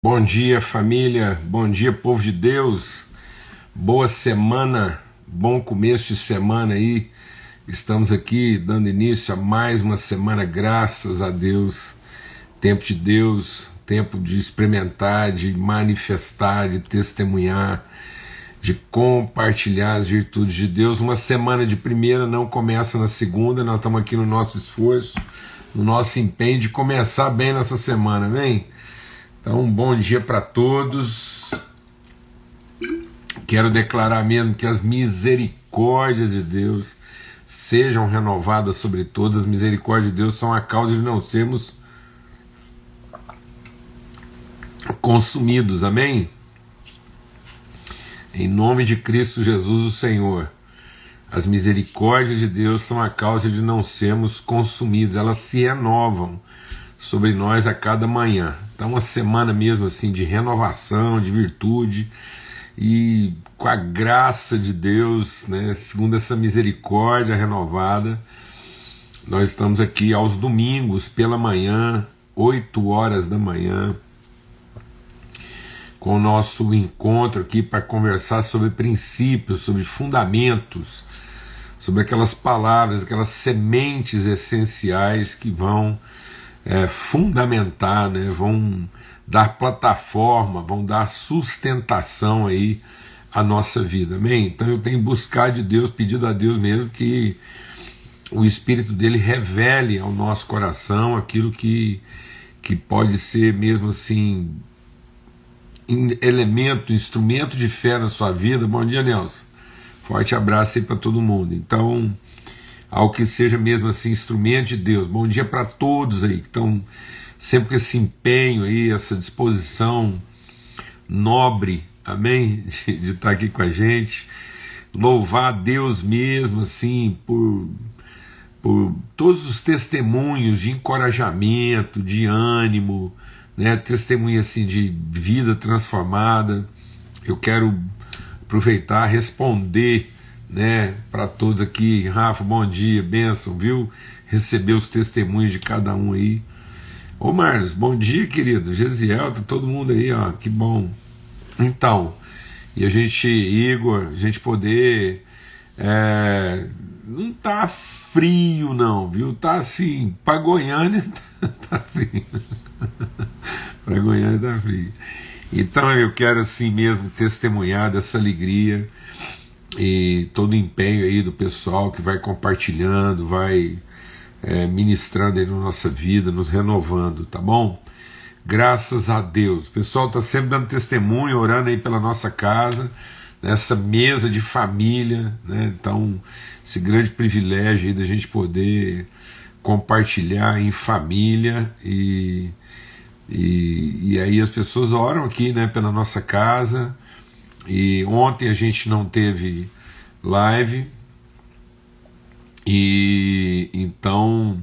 Bom dia, família. Bom dia, povo de Deus. Boa semana, bom começo de semana aí. Estamos aqui dando início a mais uma semana, graças a Deus. Tempo de Deus, tempo de experimentar, de manifestar, de testemunhar, de compartilhar as virtudes de Deus. Uma semana de primeira não começa na segunda, nós estamos aqui no nosso esforço, no nosso empenho de começar bem nessa semana, amém? Então, um bom dia para todos. Quero declarar mesmo que as misericórdias de Deus sejam renovadas sobre todos. As misericórdias de Deus são a causa de não sermos consumidos. Amém? Em nome de Cristo Jesus, o Senhor. As misericórdias de Deus são a causa de não sermos consumidos, elas se renovam sobre nós a cada manhã. Então, uma semana mesmo assim de renovação, de virtude e com a graça de Deus, né, segundo essa misericórdia renovada, nós estamos aqui aos domingos pela manhã, 8 horas da manhã, com o nosso encontro aqui para conversar sobre princípios, sobre fundamentos, sobre aquelas palavras, aquelas sementes essenciais que vão é, fundamentar, né, vão dar plataforma, vão dar sustentação aí à nossa vida, amém? Então eu tenho buscado de Deus, pedido a Deus mesmo que o Espírito dele revele ao nosso coração aquilo que, que pode ser mesmo assim elemento, instrumento de fé na sua vida. Bom dia, Nelson. Forte abraço aí para todo mundo. Então, ao que seja mesmo assim instrumento de Deus. Bom dia para todos aí que estão sempre com esse empenho aí, essa disposição nobre, amém, de, de estar aqui com a gente. Louvar a Deus mesmo assim por por todos os testemunhos de encorajamento, de ânimo, né, testemunho assim de vida transformada. Eu quero aproveitar, responder né, para todos aqui. Rafa, bom dia, benção, viu? Receber os testemunhos de cada um aí. Ô Marlos, bom dia, querido. Gesiel, tá todo mundo aí, ó, que bom. Então, e a gente, Igor, a gente poder. É, não tá frio, não, viu? Tá assim, para Goiânia tá, tá frio. para Goiânia tá frio. Então eu quero assim mesmo testemunhar dessa alegria e todo o empenho aí do pessoal que vai compartilhando, vai é, ministrando aí na nossa vida, nos renovando, tá bom? Graças a Deus. O pessoal está sempre dando testemunho, orando aí pela nossa casa, nessa mesa de família, né? Então, esse grande privilégio aí da gente poder compartilhar em família e, e, e aí as pessoas oram aqui, né, pela nossa casa e ontem a gente não teve live. E então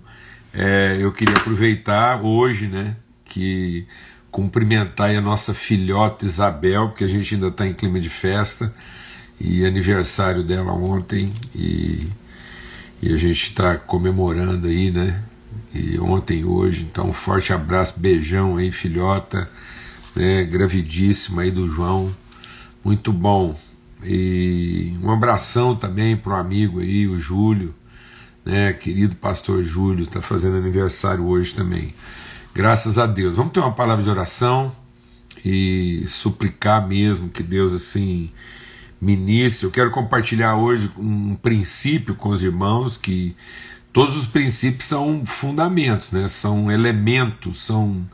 é, eu queria aproveitar hoje, né? Que cumprimentar a nossa filhota Isabel, porque a gente ainda está em clima de festa e aniversário dela ontem e, e a gente está comemorando aí, né? E ontem hoje, então um forte abraço, beijão aí, filhota, né? Gravidíssima aí do João muito bom. E um abração também para o amigo aí, o Júlio, né, querido pastor Júlio, está fazendo aniversário hoje também. Graças a Deus. Vamos ter uma palavra de oração e suplicar mesmo que Deus assim ministre. Eu quero compartilhar hoje um princípio com os irmãos que todos os princípios são fundamentos, né? São elementos, são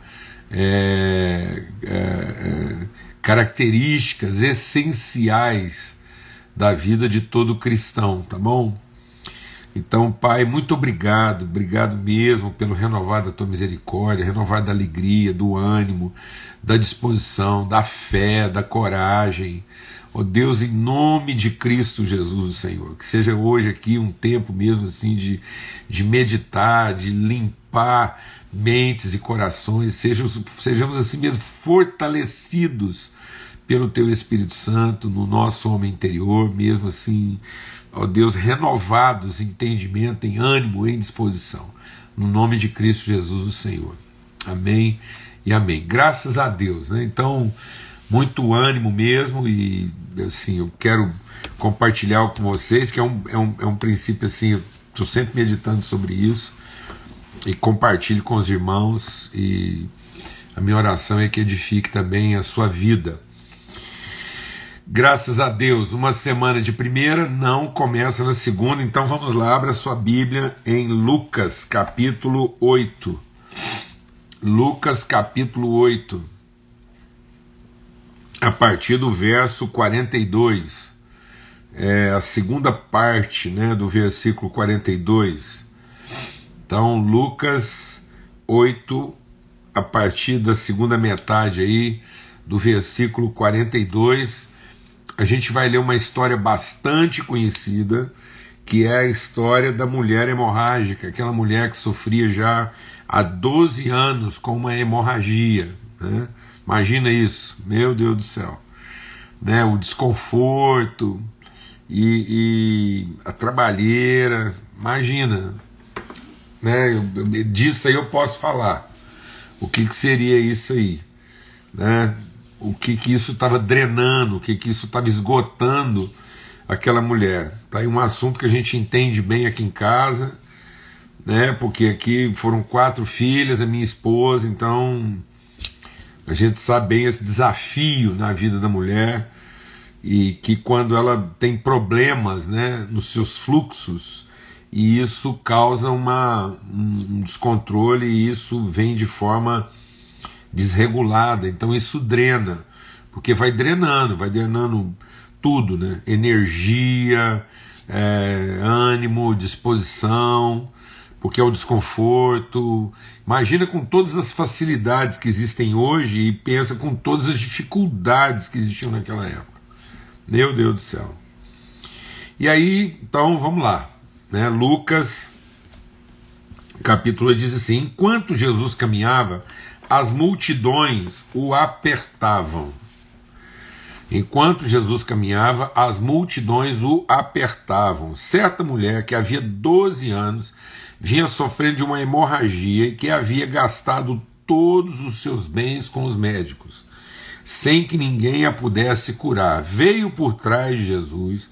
é, é, é, características essenciais da vida de todo cristão, tá bom? Então, Pai, muito obrigado, obrigado mesmo pelo renovar da tua misericórdia, renovar da alegria, do ânimo, da disposição, da fé, da coragem. Ó oh Deus, em nome de Cristo Jesus, Senhor, que seja hoje aqui um tempo mesmo assim de, de meditar, de limpar mentes e corações, sejamos, sejamos assim mesmo fortalecidos pelo Teu Espírito Santo no nosso homem interior, mesmo assim, ó Deus, renovados em entendimento, em ânimo, em disposição. No nome de Cristo Jesus, o Senhor. Amém e amém. Graças a Deus, né? Então, muito ânimo mesmo e assim, eu quero compartilhar com vocês que é um, é um, é um princípio assim, estou sempre meditando sobre isso e compartilho com os irmãos e a minha oração é que edifique também a sua vida. Graças a Deus, uma semana de primeira não começa na segunda, então vamos lá, abra sua Bíblia em Lucas capítulo 8. Lucas capítulo 8, a partir do verso 42, é a segunda parte né, do versículo 42. Então, Lucas 8, a partir da segunda metade aí do versículo 42, a gente vai ler uma história bastante conhecida, que é a história da mulher hemorrágica, aquela mulher que sofria já há 12 anos com uma hemorragia. Né? Imagina isso, meu Deus do céu. Né? O desconforto e, e a trabalheira, imagina. Né? Eu, disso aí eu posso falar. O que, que seria isso aí? Né? O que, que isso estava drenando, o que, que isso estava esgotando aquela mulher. Tá aí um assunto que a gente entende bem aqui em casa né? Porque aqui foram quatro filhas, a minha esposa, então a gente sabe bem esse desafio na vida da mulher e que quando ela tem problemas, né, nos seus fluxos e isso causa uma, um descontrole e isso vem de forma desregulada, então isso drena, porque vai drenando, vai drenando tudo, né? Energia, é, ânimo, disposição, porque é o desconforto. Imagina com todas as facilidades que existem hoje e pensa com todas as dificuldades que existiam naquela época. Meu Deus do céu. E aí, então vamos lá. Né? Lucas, capítulo diz assim: Enquanto Jesus caminhava, as multidões o apertavam. Enquanto Jesus caminhava, as multidões o apertavam. Certa mulher que havia 12 anos vinha sofrendo de uma hemorragia e que havia gastado todos os seus bens com os médicos, sem que ninguém a pudesse curar. Veio por trás de Jesus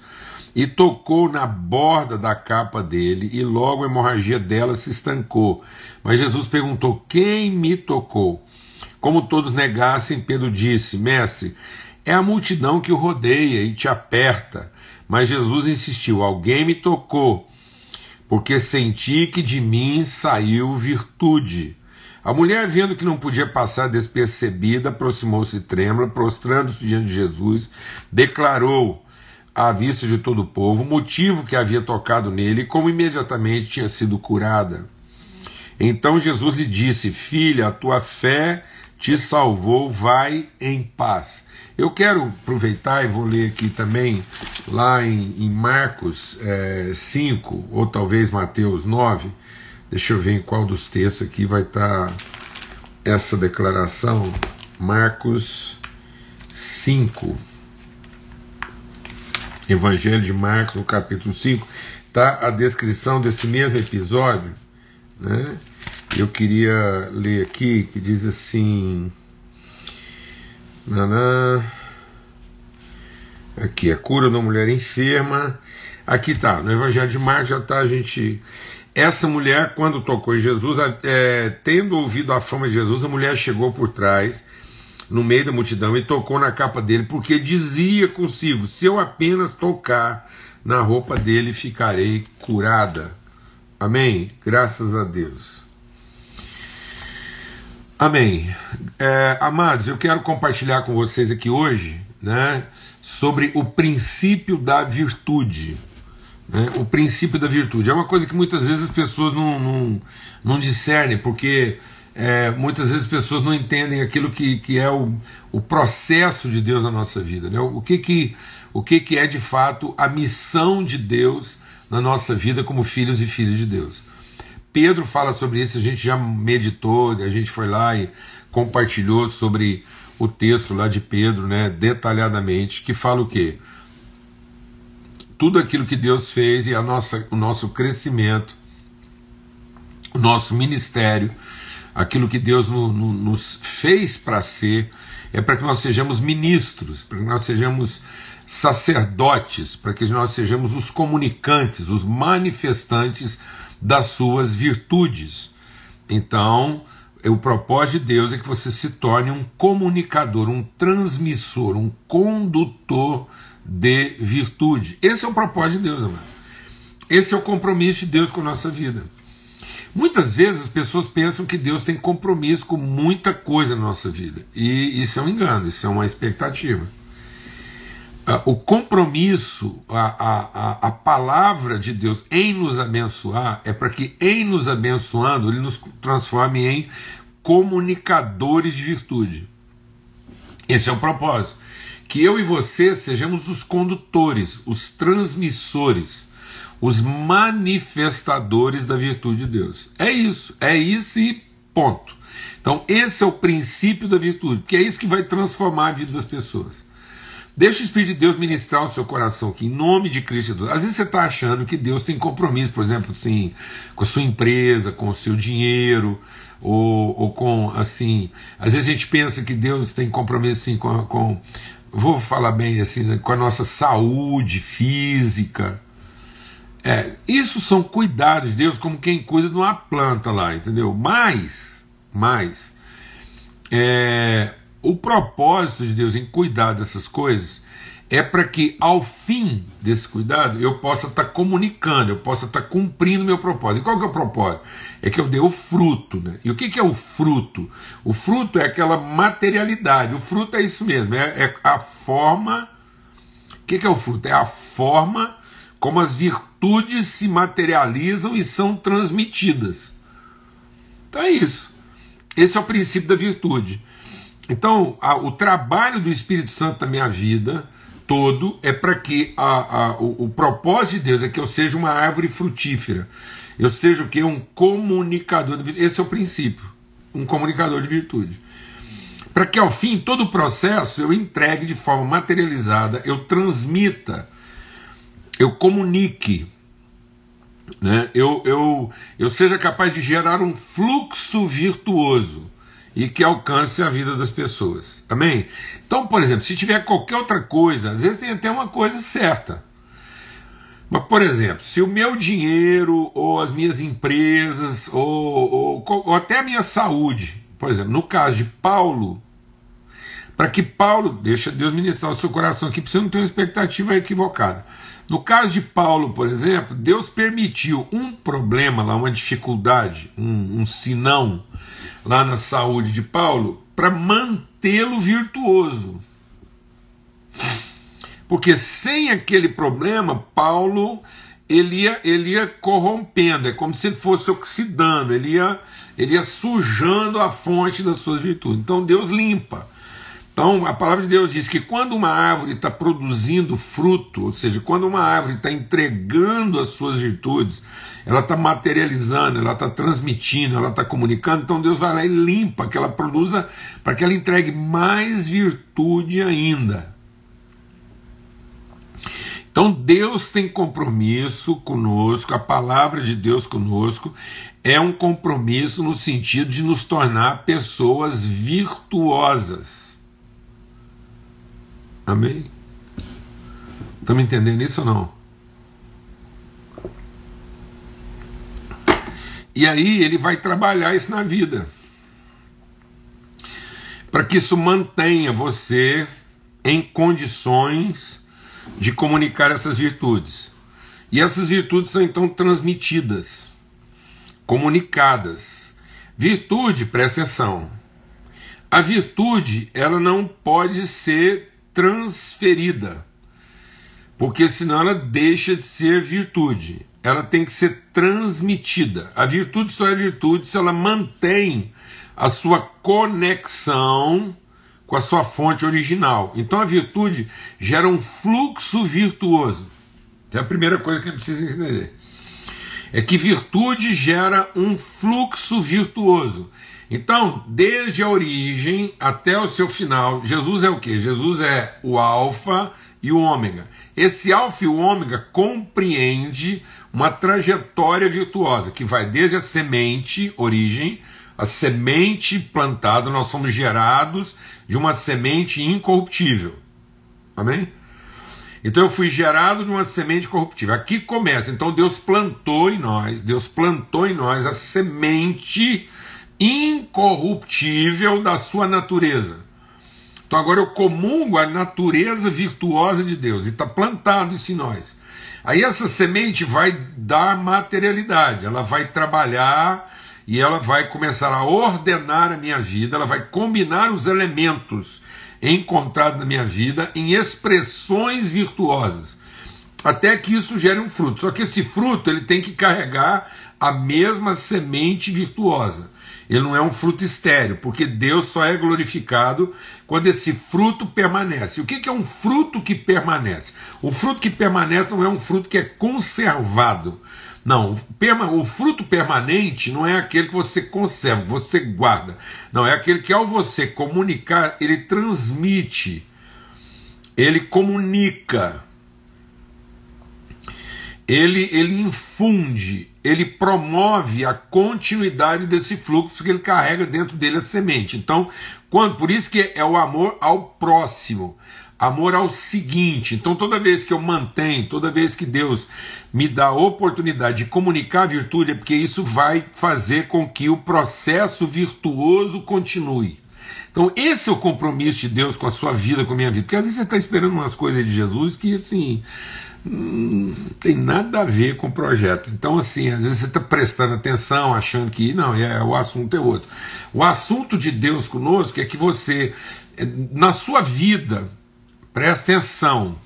e tocou na borda da capa dele, e logo a hemorragia dela se estancou. Mas Jesus perguntou: Quem me tocou? Como todos negassem, Pedro disse: Mestre, é a multidão que o rodeia e te aperta. Mas Jesus insistiu: Alguém me tocou porque senti que de mim saiu virtude. A mulher, vendo que não podia passar despercebida, aproximou-se trêmula, prostrando-se diante de Jesus, declarou à vista de todo o povo motivo que havia tocado nele como imediatamente tinha sido curada. Então Jesus lhe disse: Filha, a tua fé te salvou, vai em paz. Eu quero aproveitar e vou ler aqui também, lá em, em Marcos é, 5, ou talvez Mateus 9, deixa eu ver em qual dos textos aqui vai estar tá essa declaração. Marcos 5. Evangelho de Marcos, no capítulo 5, está a descrição desse mesmo episódio. Né? Eu queria ler aqui que diz assim. Aqui, a cura da mulher enferma. Aqui tá, no Evangelho de Marcos já tá a gente. Essa mulher, quando tocou em Jesus, é, tendo ouvido a fama de Jesus, a mulher chegou por trás, no meio da multidão, e tocou na capa dele, porque dizia consigo: se eu apenas tocar na roupa dele, ficarei curada. Amém? Graças a Deus. Amém. É, amados, eu quero compartilhar com vocês aqui hoje né, sobre o princípio da virtude. Né, o princípio da virtude. É uma coisa que muitas vezes as pessoas não, não, não discernem, porque é, muitas vezes as pessoas não entendem aquilo que, que é o, o processo de Deus na nossa vida. Né? O, que, que, o que, que é de fato a missão de Deus na nossa vida como filhos e filhas de Deus. Pedro fala sobre isso, a gente já meditou, a gente foi lá e compartilhou sobre o texto lá de Pedro, né, detalhadamente, que fala o quê? Tudo aquilo que Deus fez e a nossa, o nosso crescimento, o nosso ministério, aquilo que Deus no, no, nos fez para ser, é para que nós sejamos ministros, para que nós sejamos sacerdotes, para que nós sejamos os comunicantes, os manifestantes das suas virtudes. Então, o propósito de Deus é que você se torne um comunicador, um transmissor, um condutor de virtude. Esse é o propósito de Deus, amado. Esse é o compromisso de Deus com a nossa vida. Muitas vezes as pessoas pensam que Deus tem compromisso com muita coisa na nossa vida. E isso é um engano, isso é uma expectativa. Ah, o compromisso, a, a, a palavra de Deus em nos abençoar, é para que em nos abençoando, Ele nos transforme em comunicadores de virtude. Esse é o propósito. Que eu e você sejamos os condutores, os transmissores, os manifestadores da virtude de Deus. É isso, é isso e ponto. Então, esse é o princípio da virtude, que é isso que vai transformar a vida das pessoas. Deixa o Espírito de Deus ministrar o seu coração aqui, em nome de Cristo Jesus. Às vezes você está achando que Deus tem compromisso, por exemplo, assim, com a sua empresa, com o seu dinheiro, ou, ou com, assim, às vezes a gente pensa que Deus tem compromisso, assim, com, com vou falar bem, assim, né, com a nossa saúde física. É, isso são cuidados de Deus, como quem cuida de uma planta lá, entendeu? Mas, mas, é, o propósito de Deus em cuidar dessas coisas é para que, ao fim desse cuidado, eu possa estar tá comunicando, eu possa estar tá cumprindo meu propósito. E qual que é o propósito? É que eu dê o fruto. Né? E o que, que é o fruto? O fruto é aquela materialidade. O fruto é isso mesmo, é, é a forma. O que, que é o fruto? É a forma como as virtudes se materializam e são transmitidas. Então é isso. Esse é o princípio da virtude. Então, a, o trabalho do Espírito Santo na minha vida todo é para que a, a, o, o, propósito de Deus é que eu seja uma árvore frutífera. Eu seja o que? Um comunicador de virtude. Esse é o princípio. Um comunicador de virtude. Para que ao fim todo o processo eu entregue de forma materializada, eu transmita, eu comunique, né? eu, eu, eu seja capaz de gerar um fluxo virtuoso e que alcance a vida das pessoas. Amém? Então, por exemplo, se tiver qualquer outra coisa, às vezes tem até uma coisa certa. Mas, por exemplo, se o meu dinheiro, ou as minhas empresas, ou, ou, ou até a minha saúde, por exemplo, no caso de Paulo, para que Paulo, deixa Deus ministrar o seu coração aqui, para você não ter uma expectativa equivocada. No caso de Paulo, por exemplo, Deus permitiu um problema lá, uma dificuldade, um, um sinão, lá na saúde de Paulo para mantê-lo virtuoso. Porque sem aquele problema, Paulo ele ia, ele ia corrompendo, é como se ele fosse oxidando, ele ia, ele ia sujando a fonte das suas virtudes. Então Deus limpa. Então a palavra de Deus diz que quando uma árvore está produzindo fruto, ou seja, quando uma árvore está entregando as suas virtudes, ela está materializando, ela está transmitindo, ela está comunicando, então Deus vai lá e limpa, que ela produza, para que ela entregue mais virtude ainda. Então Deus tem compromisso conosco, a palavra de Deus conosco é um compromisso no sentido de nos tornar pessoas virtuosas. Amém? Estamos entendendo isso ou não? E aí ele vai trabalhar isso na vida. Para que isso mantenha você em condições de comunicar essas virtudes. E essas virtudes são então transmitidas, comunicadas. Virtude, presta atenção. A virtude, ela não pode ser transferida, porque senão ela deixa de ser virtude ela tem que ser transmitida. A virtude só é virtude se ela mantém a sua conexão com a sua fonte original. Então a virtude gera um fluxo virtuoso. É a primeira coisa que a gente precisa entender. É que virtude gera um fluxo virtuoso. Então, desde a origem até o seu final, Jesus é o que? Jesus é o Alfa e o Ômega. Esse Alfa e o Ômega compreende uma trajetória virtuosa que vai desde a semente, origem, A semente plantada, nós somos gerados de uma semente incorruptível. Amém? Então eu fui gerado de uma semente corruptível. Aqui começa. Então Deus plantou em nós, Deus plantou em nós a semente incorruptível da sua natureza. Então agora eu comungo a natureza virtuosa de Deus e está plantado isso em nós. Aí essa semente vai dar materialidade, ela vai trabalhar e ela vai começar a ordenar a minha vida, ela vai combinar os elementos encontrado na minha vida em expressões virtuosas, até que isso gere um fruto. Só que esse fruto ele tem que carregar a mesma semente virtuosa. Ele não é um fruto estéreo, porque Deus só é glorificado quando esse fruto permanece. O que é um fruto que permanece? O fruto que permanece não é um fruto que é conservado. Não, o fruto permanente não é aquele que você conserva, você guarda. Não, é aquele que ao você comunicar, ele transmite, ele comunica, ele, ele infunde, ele promove a continuidade desse fluxo que ele carrega dentro dele a semente. Então, quando, por isso que é o amor ao próximo. Amor ao seguinte. Então, toda vez que eu mantenho, toda vez que Deus me dá a oportunidade de comunicar a virtude, é porque isso vai fazer com que o processo virtuoso continue. Então, esse é o compromisso de Deus com a sua vida, com a minha vida. Porque às vezes você está esperando umas coisas de Jesus que, assim, não tem nada a ver com o projeto. Então, assim, às vezes você está prestando atenção, achando que não, é, o assunto é outro. O assunto de Deus conosco é que você, na sua vida, Presta atenção.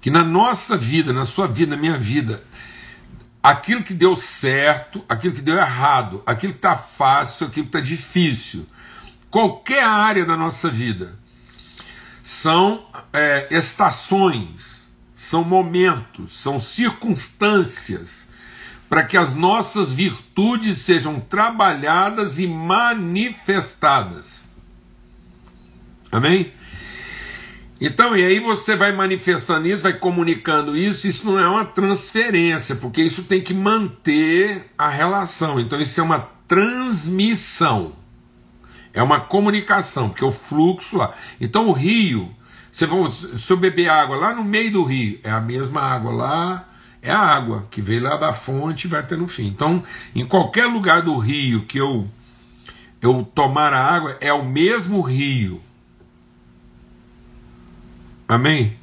Que na nossa vida, na sua vida, na minha vida, aquilo que deu certo, aquilo que deu errado, aquilo que está fácil, aquilo que está difícil, qualquer área da nossa vida, são é, estações, são momentos, são circunstâncias para que as nossas virtudes sejam trabalhadas e manifestadas. Amém? Então, e aí você vai manifestando isso, vai comunicando isso, isso não é uma transferência, porque isso tem que manter a relação. Então, isso é uma transmissão. É uma comunicação, porque o fluxo lá. Então, o rio, você vai, se eu beber água lá no meio do rio, é a mesma água lá é a água que veio lá da fonte e vai ter no fim. Então, em qualquer lugar do rio que eu eu tomar a água, é o mesmo rio. Amém?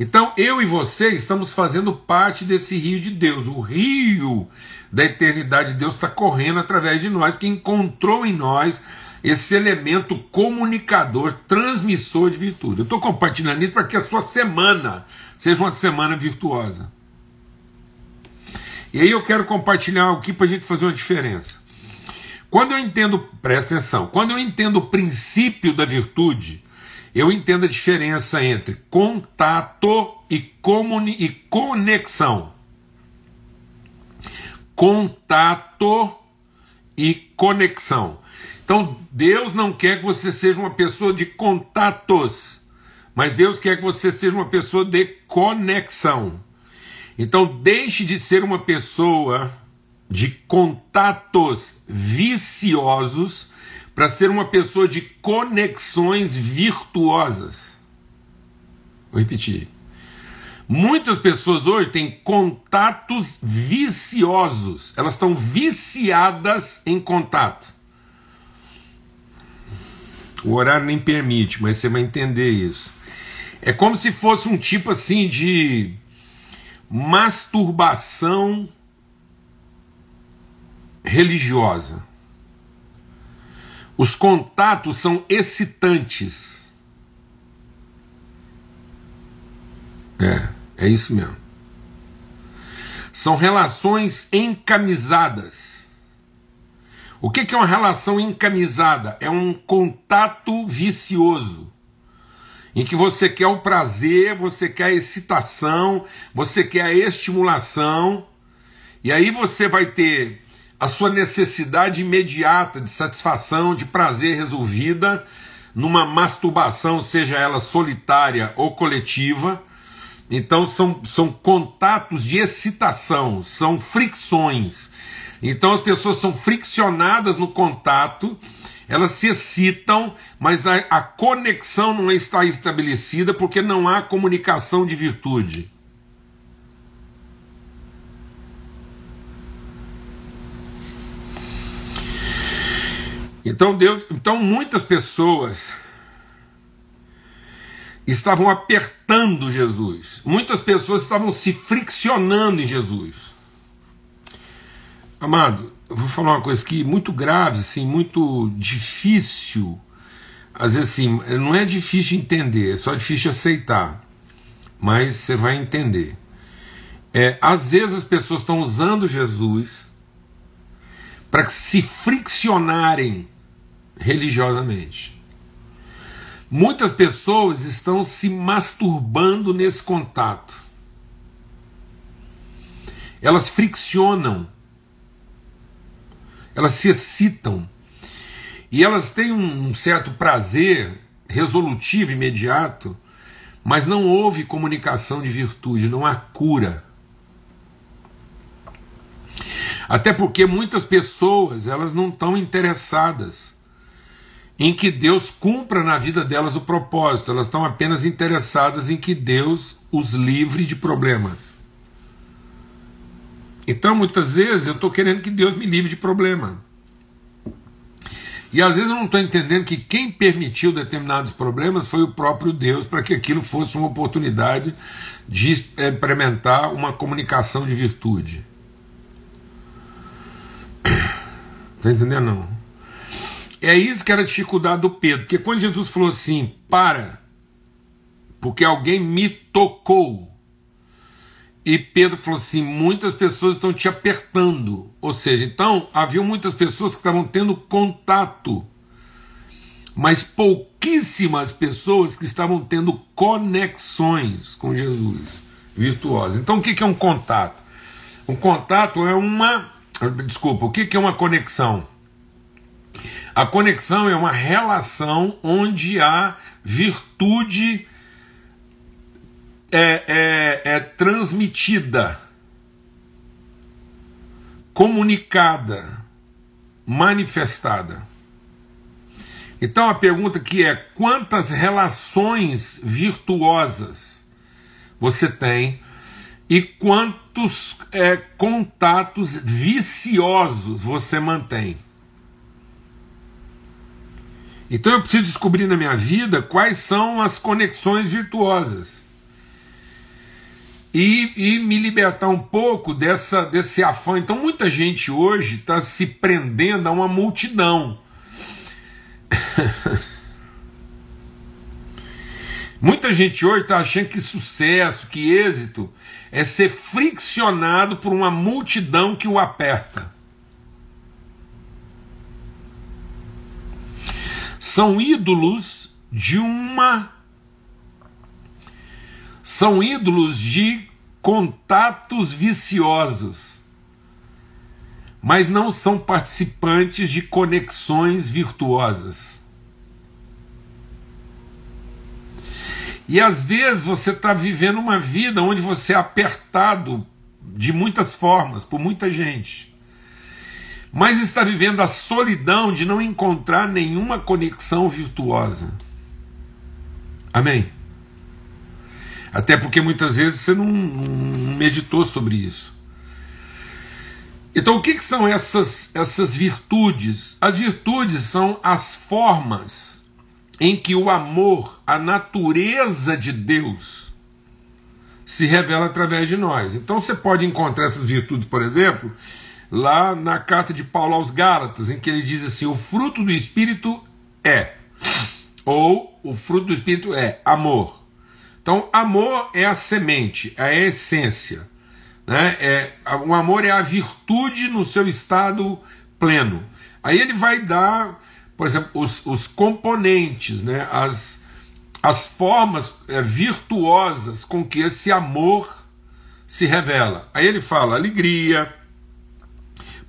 Então, eu e você estamos fazendo parte desse rio de Deus. O rio da eternidade de Deus está correndo através de nós, porque encontrou em nós esse elemento comunicador, transmissor de virtude. Eu estou compartilhando isso para que a sua semana seja uma semana virtuosa. E aí eu quero compartilhar algo aqui para a gente fazer uma diferença. Quando eu entendo, presta atenção, quando eu entendo o princípio da virtude, eu entendo a diferença entre contato e, comuni e conexão. Contato e conexão. Então, Deus não quer que você seja uma pessoa de contatos, mas Deus quer que você seja uma pessoa de conexão. Então, deixe de ser uma pessoa de contatos viciosos para ser uma pessoa de conexões virtuosas. Vou repetir. Muitas pessoas hoje têm contatos viciosos, elas estão viciadas em contato. O horário nem permite, mas você vai entender isso. É como se fosse um tipo assim de masturbação religiosa. Os contatos são excitantes. É, é isso mesmo. São relações encamisadas. O que é uma relação encamisada? É um contato vicioso em que você quer o prazer, você quer a excitação, você quer a estimulação, e aí você vai ter a sua necessidade imediata de satisfação, de prazer resolvida numa masturbação, seja ela solitária ou coletiva, Então são, são contatos de excitação, são fricções. Então as pessoas são friccionadas no contato, elas se excitam, mas a, a conexão não está estabelecida porque não há comunicação de virtude. Então Deus, então muitas pessoas estavam apertando Jesus. Muitas pessoas estavam se friccionando em Jesus. Amado, eu vou falar uma coisa aqui muito grave, assim, muito difícil. Às vezes, assim, não é difícil entender, é só difícil aceitar. Mas você vai entender. É, às vezes as pessoas estão usando Jesus para se friccionarem religiosamente. Muitas pessoas estão se masturbando nesse contato. Elas friccionam, elas se excitam e elas têm um certo prazer resolutivo, imediato, mas não houve comunicação de virtude, não há cura. Até porque muitas pessoas elas não estão interessadas em que Deus cumpra na vida delas o propósito, elas estão apenas interessadas em que Deus os livre de problemas. Então, muitas vezes, eu estou querendo que Deus me livre de problema. E às vezes eu não estou entendendo que quem permitiu determinados problemas foi o próprio Deus para que aquilo fosse uma oportunidade de experimentar uma comunicação de virtude. Está entendendo? Não? É isso que era a dificuldade do Pedro, porque quando Jesus falou assim, para, porque alguém me tocou, e Pedro falou assim: muitas pessoas estão te apertando. Ou seja, então havia muitas pessoas que estavam tendo contato, mas pouquíssimas pessoas que estavam tendo conexões com Jesus virtuosas. Então o que é um contato? Um contato é uma. Desculpa, o que é uma conexão? A conexão é uma relação onde a virtude é, é, é transmitida, comunicada, manifestada. Então a pergunta que é: quantas relações virtuosas você tem e quantos é, contatos viciosos você mantém? Então eu preciso descobrir na minha vida quais são as conexões virtuosas. E, e me libertar um pouco dessa, desse afã. Então muita gente hoje está se prendendo a uma multidão. Muita gente hoje está achando que sucesso, que êxito é ser friccionado por uma multidão que o aperta. são ídolos de uma. São ídolos de contatos viciosos, mas não são participantes de conexões virtuosas. E às vezes você está vivendo uma vida onde você é apertado de muitas formas, por muita gente mas está vivendo a solidão de não encontrar nenhuma conexão virtuosa. Amém? Até porque muitas vezes você não, não meditou sobre isso. Então, o que, que são essas, essas virtudes? As virtudes são as formas em que o amor, a natureza de Deus, se revela através de nós. Então, você pode encontrar essas virtudes, por exemplo, lá na carta de Paulo aos Gálatas, em que ele diz assim: o fruto do Espírito é, ou o fruto do Espírito é amor. Então, amor é a semente, é a essência. Né? É, o amor é a virtude no seu estado pleno. Aí ele vai dar, por exemplo, os, os componentes, né? as, as formas é, virtuosas com que esse amor se revela. Aí ele fala alegria,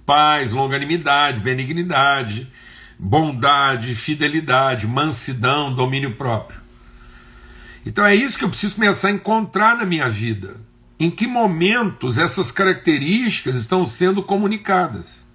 paz, longanimidade, benignidade, bondade, fidelidade, mansidão, domínio próprio. Então é isso que eu preciso começar a encontrar na minha vida. Em que momentos essas características estão sendo comunicadas?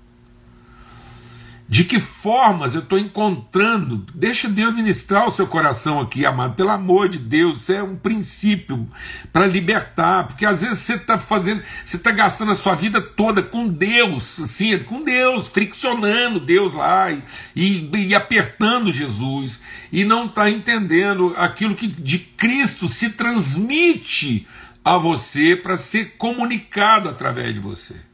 De que formas eu estou encontrando? Deixa Deus ministrar o seu coração aqui, amado. Pelo amor de Deus, isso é um princípio para libertar. Porque às vezes você está fazendo, você está gastando a sua vida toda com Deus, assim, com Deus, friccionando Deus lá e, e, e apertando Jesus, e não está entendendo aquilo que de Cristo se transmite a você para ser comunicado através de você.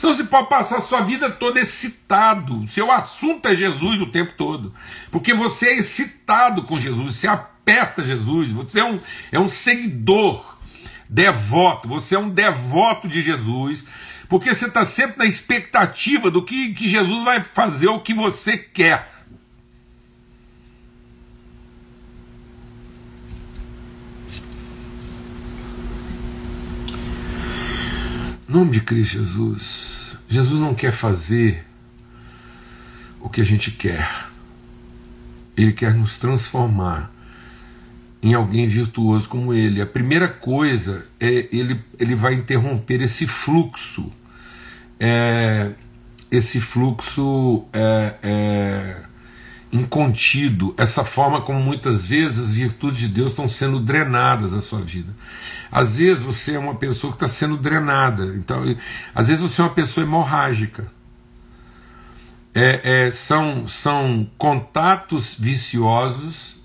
Senão você pode passar a sua vida toda excitado. Seu assunto é Jesus o tempo todo. Porque você é excitado com Jesus, você aperta Jesus, você é um, é um seguidor devoto, você é um devoto de Jesus, porque você está sempre na expectativa do que, que Jesus vai fazer o que você quer. Em nome de Cristo Jesus, Jesus não quer fazer o que a gente quer. Ele quer nos transformar em alguém virtuoso como ele. A primeira coisa é ele, ele vai interromper esse fluxo, é, esse fluxo é, é, incontido, essa forma como muitas vezes as virtudes de Deus estão sendo drenadas da sua vida. Às vezes você é uma pessoa que está sendo drenada, então, às vezes você é uma pessoa hemorrágica. É, é, são, são contatos viciosos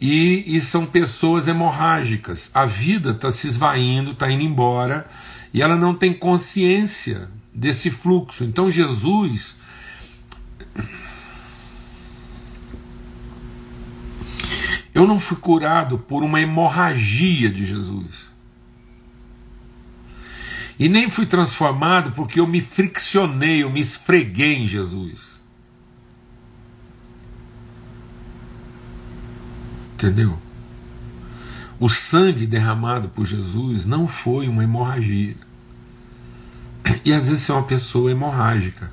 e, e são pessoas hemorrágicas. A vida está se esvaindo, está indo embora e ela não tem consciência desse fluxo. Então Jesus Eu não fui curado por uma hemorragia de Jesus. E nem fui transformado porque eu me friccionei, eu me esfreguei em Jesus. Entendeu? O sangue derramado por Jesus não foi uma hemorragia. E às vezes você é uma pessoa hemorrágica.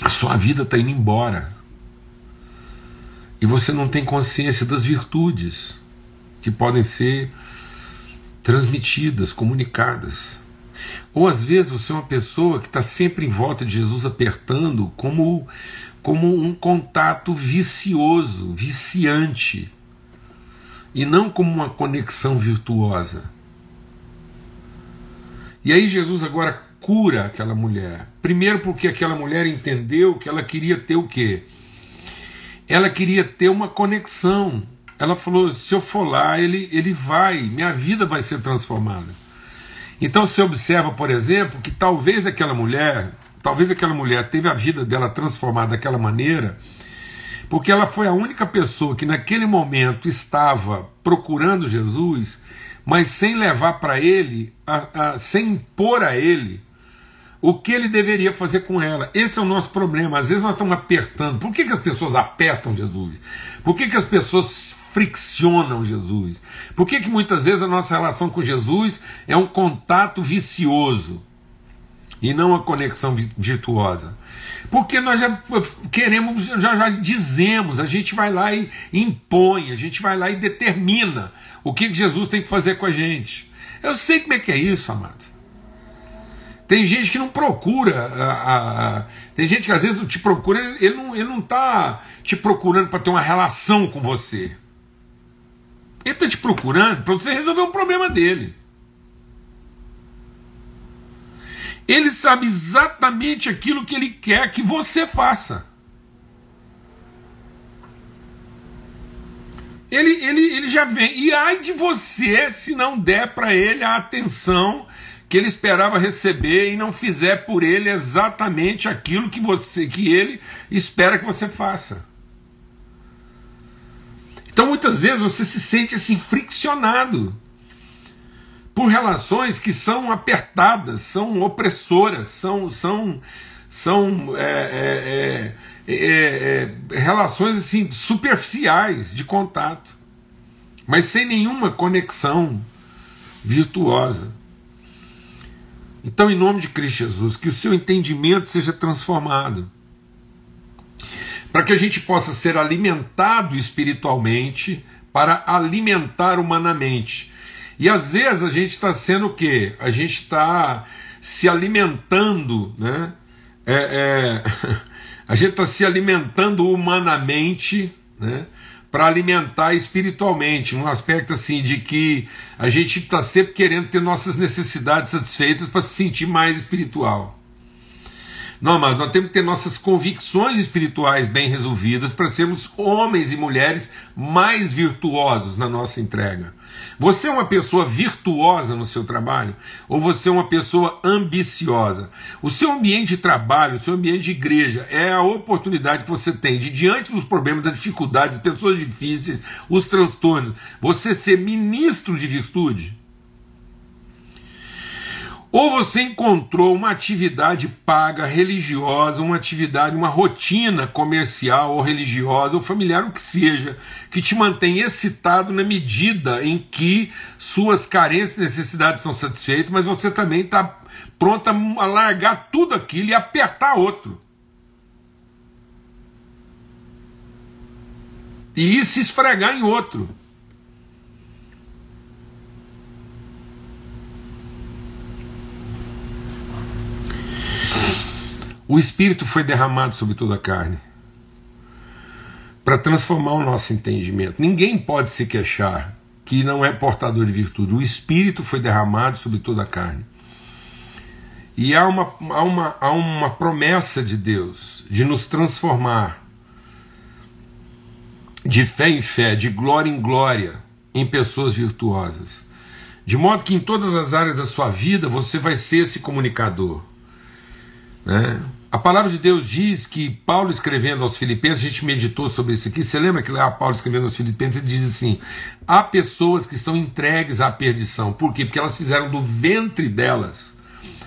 A sua vida está indo embora e você não tem consciência das virtudes que podem ser transmitidas, comunicadas. Ou às vezes você é uma pessoa que está sempre em volta de Jesus apertando como, como um contato vicioso, viciante, e não como uma conexão virtuosa. E aí Jesus agora cura aquela mulher. Primeiro porque aquela mulher entendeu que ela queria ter o quê? Ela queria ter uma conexão. Ela falou: se eu for lá, ele, ele vai, minha vida vai ser transformada. Então você observa, por exemplo, que talvez aquela mulher, talvez aquela mulher teve a vida dela transformada daquela maneira, porque ela foi a única pessoa que naquele momento estava procurando Jesus, mas sem levar para ele, a, a, sem impor a ele o que ele deveria fazer com ela. Esse é o nosso problema. Às vezes nós estamos apertando. Por que, que as pessoas apertam Jesus? Por que, que as pessoas friccionam Jesus? Por que, que muitas vezes a nossa relação com Jesus é um contato vicioso e não uma conexão virtuosa? Porque nós já queremos, já, já dizemos, a gente vai lá e impõe, a gente vai lá e determina o que, que Jesus tem que fazer com a gente. Eu sei como é que é isso, amado. Tem gente que não procura. A, a, tem gente que às vezes não te procura, ele, não, ele não está te procurando para ter uma relação com você. Ele está te procurando para você resolver um problema dele. Ele sabe exatamente aquilo que ele quer que você faça. Ele, ele, ele já vem. E ai de você se não der para ele a atenção que ele esperava receber e não fizer por ele exatamente aquilo que você que ele espera que você faça. Então muitas vezes você se sente assim friccionado por relações que são apertadas, são opressoras, são são são é, é, é, é relações assim superficiais de contato, mas sem nenhuma conexão virtuosa. Então, em nome de Cristo Jesus, que o seu entendimento seja transformado, para que a gente possa ser alimentado espiritualmente para alimentar humanamente. E às vezes a gente está sendo o quê? A gente está se alimentando, né? É, é, a gente está se alimentando humanamente, né? Para alimentar espiritualmente, um aspecto assim de que a gente está sempre querendo ter nossas necessidades satisfeitas para se sentir mais espiritual. Não, mas nós temos que ter nossas convicções espirituais bem resolvidas para sermos homens e mulheres mais virtuosos na nossa entrega. Você é uma pessoa virtuosa no seu trabalho ou você é uma pessoa ambiciosa? O seu ambiente de trabalho, o seu ambiente de igreja é a oportunidade que você tem de, diante dos problemas, das dificuldades, pessoas difíceis, os transtornos, você ser ministro de virtude? Ou você encontrou uma atividade paga, religiosa, uma atividade, uma rotina comercial ou religiosa ou familiar, o que seja, que te mantém excitado na medida em que suas carências e necessidades são satisfeitas, mas você também está pronto a largar tudo aquilo e apertar outro. E se esfregar em outro. O Espírito foi derramado sobre toda a carne para transformar o nosso entendimento. Ninguém pode se queixar que não é portador de virtude. O Espírito foi derramado sobre toda a carne. E há uma, há uma, há uma promessa de Deus de nos transformar de fé em fé, de glória em glória, em pessoas virtuosas. De modo que em todas as áreas da sua vida você vai ser esse comunicador. Né? A palavra de Deus diz que Paulo escrevendo aos Filipenses, a gente meditou sobre isso aqui. Você lembra que lá Paulo escrevendo aos Filipenses, ele diz assim: há pessoas que estão entregues à perdição. Por quê? Porque elas fizeram do ventre delas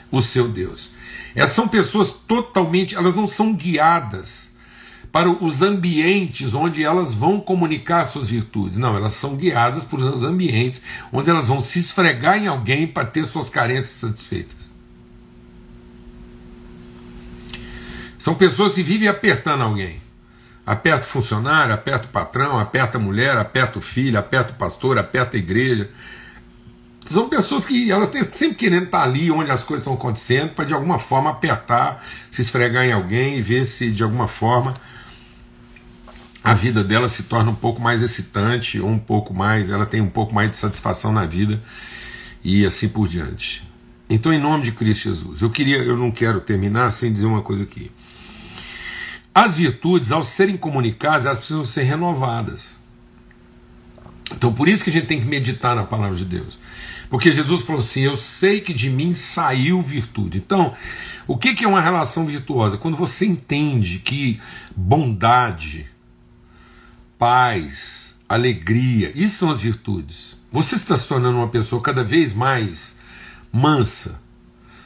o seu Deus. Essas são pessoas totalmente, elas não são guiadas para os ambientes onde elas vão comunicar suas virtudes. Não, elas são guiadas por os ambientes onde elas vão se esfregar em alguém para ter suas carências satisfeitas. São pessoas que vivem apertando alguém. Aperta o funcionário, aperta o patrão, aperta a mulher, aperta o filho, aperta o pastor, aperta a igreja. São pessoas que elas têm sempre querendo estar ali onde as coisas estão acontecendo para de alguma forma apertar, se esfregar em alguém e ver se de alguma forma a vida dela se torna um pouco mais excitante ou um pouco mais, ela tem um pouco mais de satisfação na vida e assim por diante. Então, em nome de Cristo Jesus, eu queria, eu não quero terminar sem dizer uma coisa aqui. As virtudes, ao serem comunicadas, elas precisam ser renovadas. Então, por isso que a gente tem que meditar na palavra de Deus. Porque Jesus falou assim: Eu sei que de mim saiu virtude. Então, o que é uma relação virtuosa? Quando você entende que bondade, paz, alegria, isso são as virtudes. Você está se tornando uma pessoa cada vez mais mansa,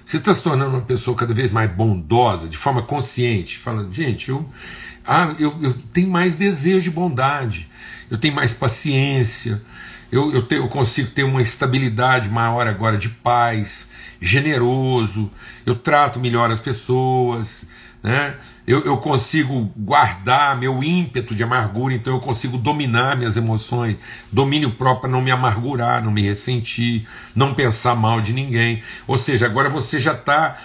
você está se tornando uma pessoa cada vez mais bondosa, de forma consciente. Fala, gente, eu, ah, eu, eu tenho mais desejo de bondade, eu tenho mais paciência, eu, eu, eu consigo ter uma estabilidade maior agora de paz, generoso, eu trato melhor as pessoas, né? Eu, eu consigo guardar meu ímpeto de amargura, então eu consigo dominar minhas emoções, domínio próprio não me amargurar, não me ressentir, não pensar mal de ninguém. Ou seja, agora você já está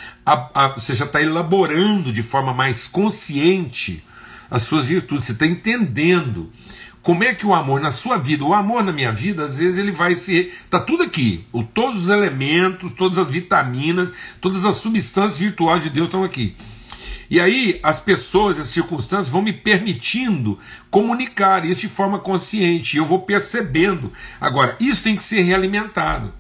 você já está elaborando de forma mais consciente as suas virtudes, você está entendendo como é que o amor na sua vida, o amor na minha vida, às vezes ele vai ser. Está tudo aqui. O, todos os elementos, todas as vitaminas, todas as substâncias virtuais de Deus estão aqui. E aí as pessoas, as circunstâncias vão me permitindo comunicar isso de forma consciente. Eu vou percebendo. Agora, isso tem que ser realimentado.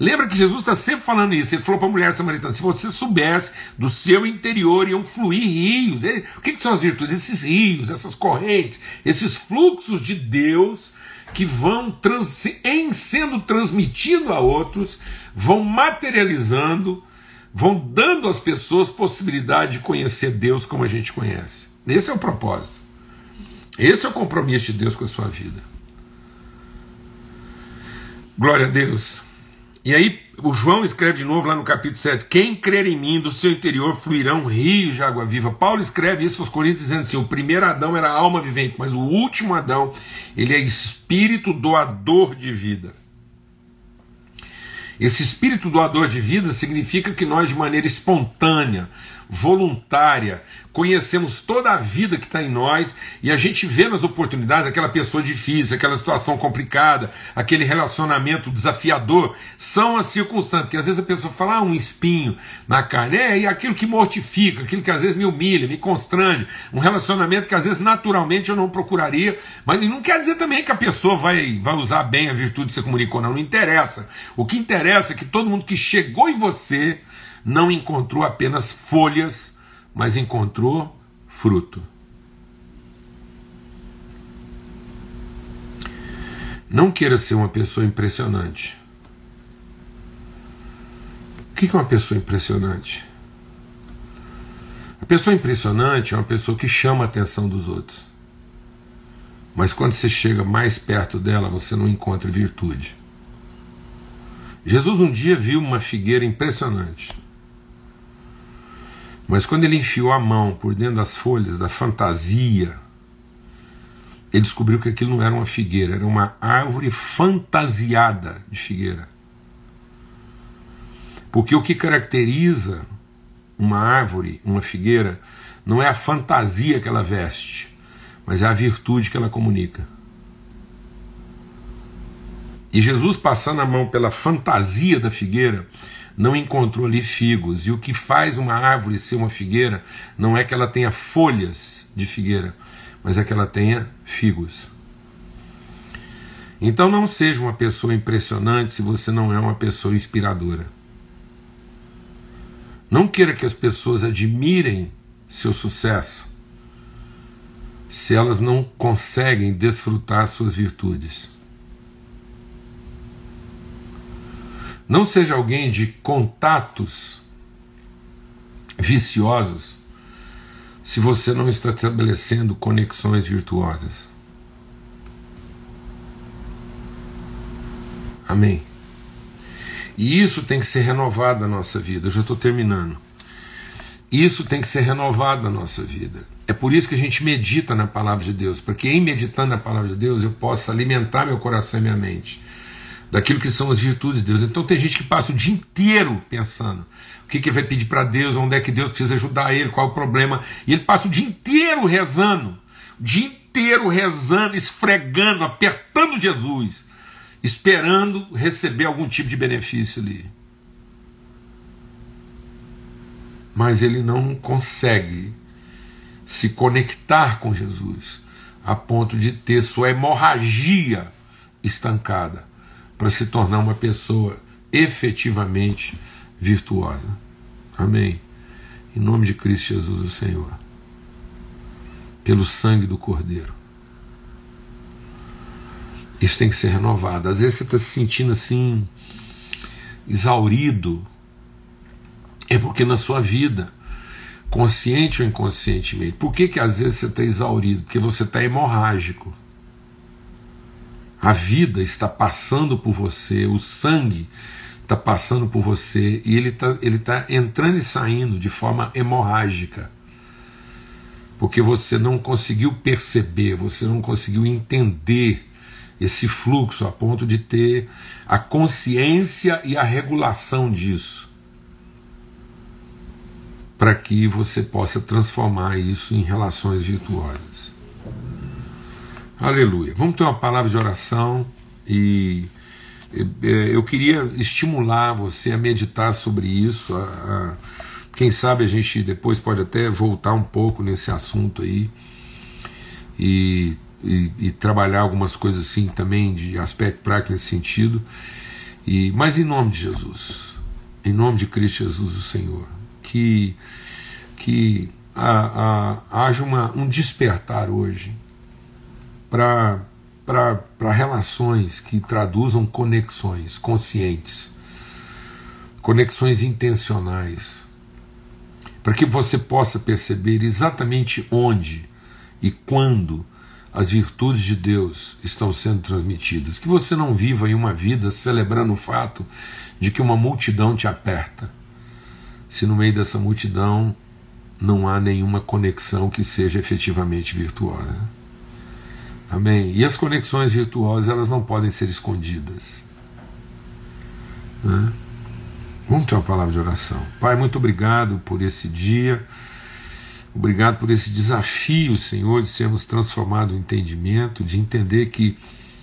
Lembra que Jesus está sempre falando isso. Ele falou para a mulher samaritana: se você soubesse do seu interior iam fluir rios. o que, que são as virtudes? Esses rios, essas correntes, esses fluxos de Deus que vão trans, em sendo transmitido a outros, vão materializando vão dando às pessoas possibilidade de conhecer Deus como a gente conhece. Esse é o propósito. Esse é o compromisso de Deus com a sua vida. Glória a Deus. E aí, o João escreve de novo lá no capítulo 7: Quem crer em mim, do seu interior fluirão rios de água viva. Paulo escreve isso aos Coríntios dizendo assim: o primeiro Adão era alma vivente, mas o último Adão, ele é espírito doador de vida. Esse espírito doador de vida significa que nós, de maneira espontânea, voluntária, conhecemos toda a vida que está em nós e a gente vê nas oportunidades aquela pessoa difícil, aquela situação complicada, aquele relacionamento desafiador, são as circunstâncias, porque às vezes a pessoa fala, ah, um espinho na carne, é, e aquilo que mortifica, aquilo que às vezes me humilha, me constrange, um relacionamento que às vezes naturalmente eu não procuraria, mas não quer dizer também que a pessoa vai, vai usar bem a virtude que você comunicou, não, não interessa. O que interessa é que todo mundo que chegou em você não encontrou apenas folhas, mas encontrou fruto. Não queira ser uma pessoa impressionante. O que é uma pessoa impressionante? A pessoa impressionante é uma pessoa que chama a atenção dos outros. Mas quando você chega mais perto dela, você não encontra virtude. Jesus um dia viu uma figueira impressionante. Mas quando ele enfiou a mão por dentro das folhas da fantasia, ele descobriu que aquilo não era uma figueira, era uma árvore fantasiada de figueira. Porque o que caracteriza uma árvore, uma figueira, não é a fantasia que ela veste, mas é a virtude que ela comunica. E Jesus passando a mão pela fantasia da figueira, não encontrou ali figos. E o que faz uma árvore ser uma figueira não é que ela tenha folhas de figueira, mas é que ela tenha figos. Então não seja uma pessoa impressionante se você não é uma pessoa inspiradora. Não queira que as pessoas admirem seu sucesso se elas não conseguem desfrutar suas virtudes. Não seja alguém de contatos viciosos se você não está estabelecendo conexões virtuosas. Amém. E isso tem que ser renovado na nossa vida. Eu já estou terminando. Isso tem que ser renovado na nossa vida. É por isso que a gente medita na palavra de Deus, porque em meditando na palavra de Deus eu posso alimentar meu coração e minha mente daquilo que são as virtudes de Deus. Então tem gente que passa o dia inteiro pensando o que, que ele vai pedir para Deus, onde é que Deus precisa ajudar ele, qual é o problema, e ele passa o dia inteiro rezando, o dia inteiro rezando, esfregando, apertando Jesus, esperando receber algum tipo de benefício ali. Mas ele não consegue se conectar com Jesus a ponto de ter sua hemorragia estancada para se tornar uma pessoa efetivamente virtuosa. Amém. Em nome de Cristo Jesus, o Senhor. Pelo sangue do Cordeiro. Isso tem que ser renovado. Às vezes você está se sentindo assim, exaurido. É porque na sua vida, consciente ou inconscientemente, por que, que às vezes você está exaurido? Porque você está hemorrágico. A vida está passando por você, o sangue está passando por você e ele está ele tá entrando e saindo de forma hemorrágica. Porque você não conseguiu perceber, você não conseguiu entender esse fluxo a ponto de ter a consciência e a regulação disso. Para que você possa transformar isso em relações virtuosas. Aleluia. Vamos ter uma palavra de oração e eu queria estimular você a meditar sobre isso. A, a, quem sabe a gente depois pode até voltar um pouco nesse assunto aí e, e, e trabalhar algumas coisas assim também de aspecto prático nesse sentido. E, mas em nome de Jesus, em nome de Cristo Jesus, o Senhor, que, que a, haja uma, um despertar hoje para relações que traduzam conexões conscientes, conexões intencionais, para que você possa perceber exatamente onde e quando as virtudes de Deus estão sendo transmitidas. Que você não viva em uma vida celebrando o fato de que uma multidão te aperta, se no meio dessa multidão não há nenhuma conexão que seja efetivamente virtuosa. Amém? E as conexões virtuosas elas não podem ser escondidas. Né? Vamos ter uma palavra de oração. Pai, muito obrigado por esse dia. Obrigado por esse desafio, Senhor, de sermos transformados no entendimento, de entender que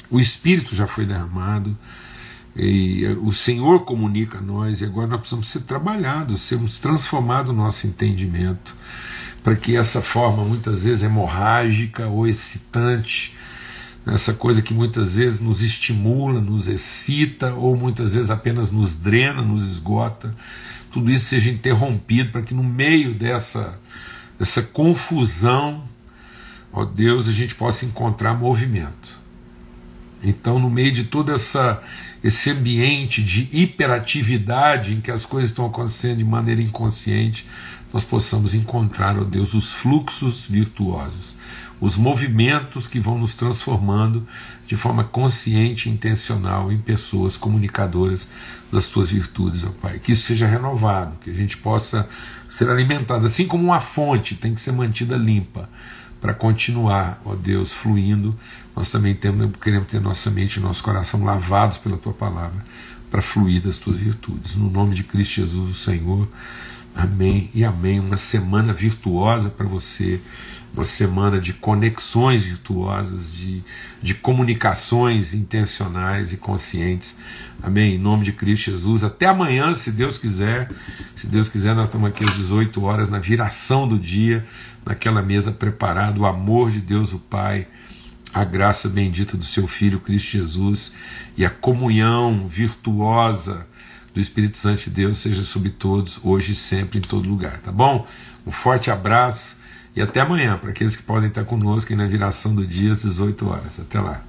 o Espírito já foi derramado e o Senhor comunica a nós e agora nós precisamos ser trabalhados, sermos transformados no nosso entendimento, para que essa forma, muitas vezes hemorrágica ou excitante, essa coisa que muitas vezes nos estimula, nos excita, ou muitas vezes apenas nos drena, nos esgota, tudo isso seja interrompido para que no meio dessa, dessa confusão, ó Deus, a gente possa encontrar movimento. Então, no meio de toda essa esse ambiente de hiperatividade em que as coisas estão acontecendo de maneira inconsciente, nós possamos encontrar, ó Deus, os fluxos virtuosos os movimentos que vão nos transformando de forma consciente e intencional em pessoas comunicadoras das tuas virtudes, ó Pai. Que isso seja renovado, que a gente possa ser alimentado, assim como uma fonte tem que ser mantida limpa para continuar, ó Deus, fluindo. Nós também temos, queremos ter nossa mente e nosso coração lavados pela tua palavra para fluir das tuas virtudes. No nome de Cristo Jesus, o Senhor. Amém e amém. Uma semana virtuosa para você uma semana de conexões virtuosas, de, de comunicações intencionais e conscientes. Amém? Em nome de Cristo Jesus. Até amanhã, se Deus quiser. Se Deus quiser, nós estamos aqui às 18 horas, na viração do dia, naquela mesa preparada. O amor de Deus, o Pai, a graça bendita do seu Filho Cristo Jesus e a comunhão virtuosa do Espírito Santo de Deus seja sobre todos, hoje e sempre, em todo lugar, tá bom? Um forte abraço e até amanhã, para aqueles que podem estar conosco na viração do dia às 18 horas. Até lá.